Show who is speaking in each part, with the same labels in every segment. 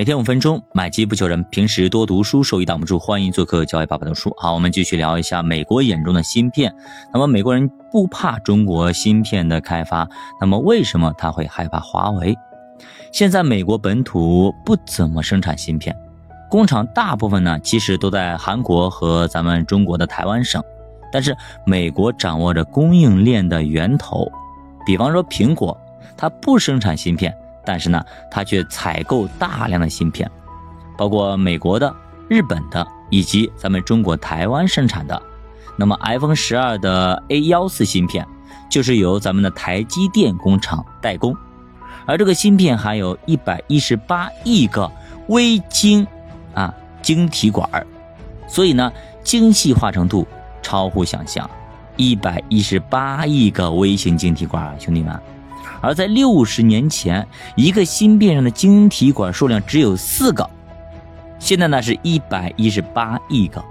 Speaker 1: 每天五分钟，买机不求人。平时多读书，收益挡不住。欢迎做客教育爸爸读书。好，我们继续聊一下美国眼中的芯片。那么美国人不怕中国芯片的开发，那么为什么他会害怕华为？现在美国本土不怎么生产芯片，工厂大部分呢其实都在韩国和咱们中国的台湾省。但是美国掌握着供应链的源头，比方说苹果，它不生产芯片。但是呢，它却采购大量的芯片，包括美国的、日本的以及咱们中国台湾生产的。那么 iPhone 十二的 A 幺四芯片就是由咱们的台积电工厂代工，而这个芯片含有一百一十八亿个微晶啊晶体管，所以呢精细化程度超乎想象，一百一十八亿个微型晶体管，兄弟们。而在六十年前，一个芯片上的晶体管数量只有四个，现在呢是一百一十八亿个。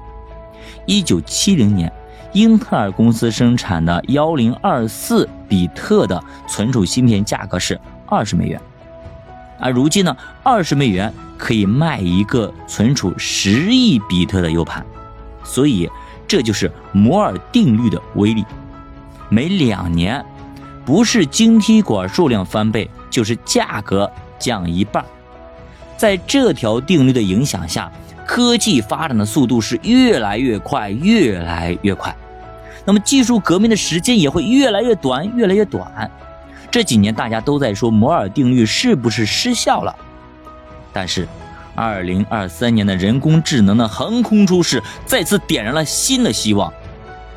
Speaker 1: 一九七零年，英特尔公司生产的幺零二四比特的存储芯片价格是二十美元，而如今呢，二十美元可以卖一个存储十亿比特的 U 盘，所以这就是摩尔定律的威力，每两年。不是晶体管数量翻倍，就是价格降一半。在这条定律的影响下，科技发展的速度是越来越快，越来越快。那么技术革命的时间也会越来越短，越来越短。这几年大家都在说摩尔定律是不是失效了？但是，二零二三年的人工智能的横空出世再次点燃了新的希望。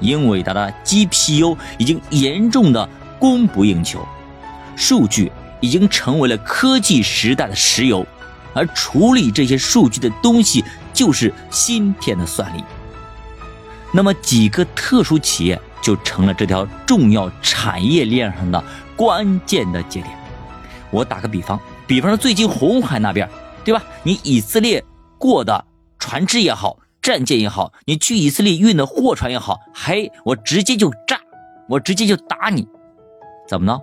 Speaker 1: 英伟达的 GPU 已经严重的。供不应求，数据已经成为了科技时代的石油，而处理这些数据的东西就是芯片的算力。那么几个特殊企业就成了这条重要产业链上的关键的节点。我打个比方，比方说最近红海那边，对吧？你以色列过的船只也好，战舰也好，你去以色列运的货船也好，嘿，我直接就炸，我直接就打你。怎么呢？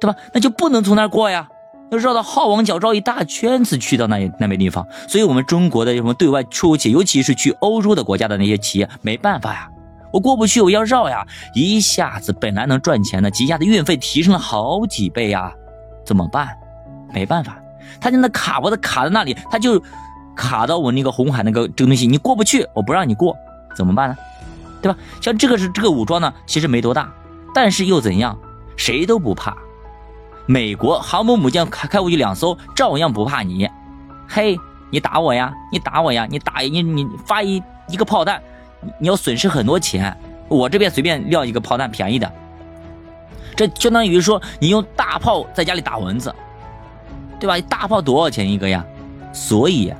Speaker 1: 对吧？那就不能从那儿过呀，要绕到好望角绕一大圈子去到那那边地方。所以，我们中国的什么对外出去，尤其是去欧洲的国家的那些企业，没办法呀，我过不去，我要绕呀，一下子本来能赚钱的，一下子运费提升了好几倍呀，怎么办？没办法，他就那卡脖子卡在那里，他就卡到我那个红海那个这个东西，你过不去，我不让你过，怎么办呢？对吧？像这个是这个武装呢，其实没多大。但是又怎样？谁都不怕。美国航母母舰开开过去两艘，照样不怕你。嘿，你打我呀？你打我呀？你打你你发一一个炮弹，你要损失很多钱。我这边随便撂一个炮弹，便宜的。这相当于说你用大炮在家里打蚊子，对吧？大炮多少钱一个呀？所以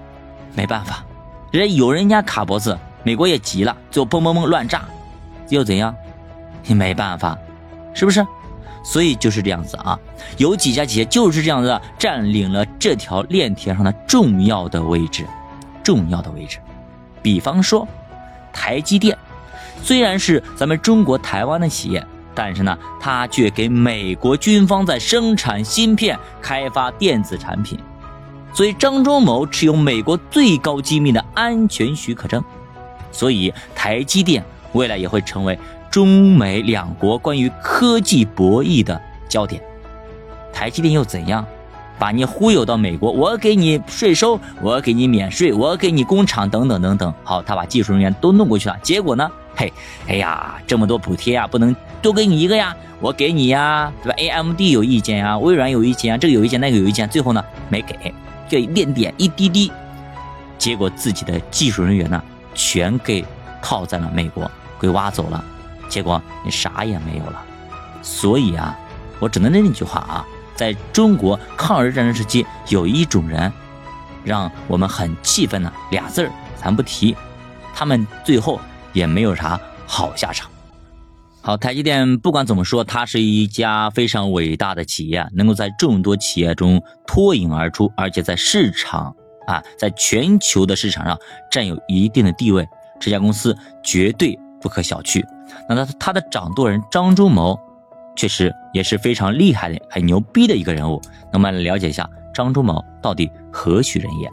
Speaker 1: 没办法，人有人家卡脖子，美国也急了，就嘣嘣嘣乱炸，又怎样？你没办法，是不是？所以就是这样子啊，有几家企业就是这样子占领了这条链条上的重要的位置，重要的位置。比方说，台积电虽然是咱们中国台湾的企业，但是呢，它却给美国军方在生产芯片、开发电子产品。所以张忠谋持有美国最高机密的安全许可证，所以台积电未来也会成为。中美两国关于科技博弈的焦点，台积电又怎样？把你忽悠到美国，我给你税收，我给你免税，我给你工厂等等等等。好，他把技术人员都弄过去了，结果呢？嘿，哎呀，这么多补贴呀，不能多给你一个呀，我给你呀，对吧？AMD 有意见呀，微软有意见啊，这个有意见，那个有意见，最后呢，没给，给点点一滴滴，结果自己的技术人员呢，全给套在了美国，给挖走了。结果你啥也没有了，所以啊，我只能那句话啊，在中国抗日战争时期，有一种人，让我们很气愤的俩字儿，咱不提，他们最后也没有啥好下场。好，台积电不管怎么说，它是一家非常伟大的企业，能够在众多企业中脱颖而出，而且在市场啊，在全球的市场上占有一定的地位，这家公司绝对不可小觑。那他他的掌舵人张忠谋，确实也是非常厉害的、很牛逼的一个人物。那么来了解一下张忠谋到底何许人也？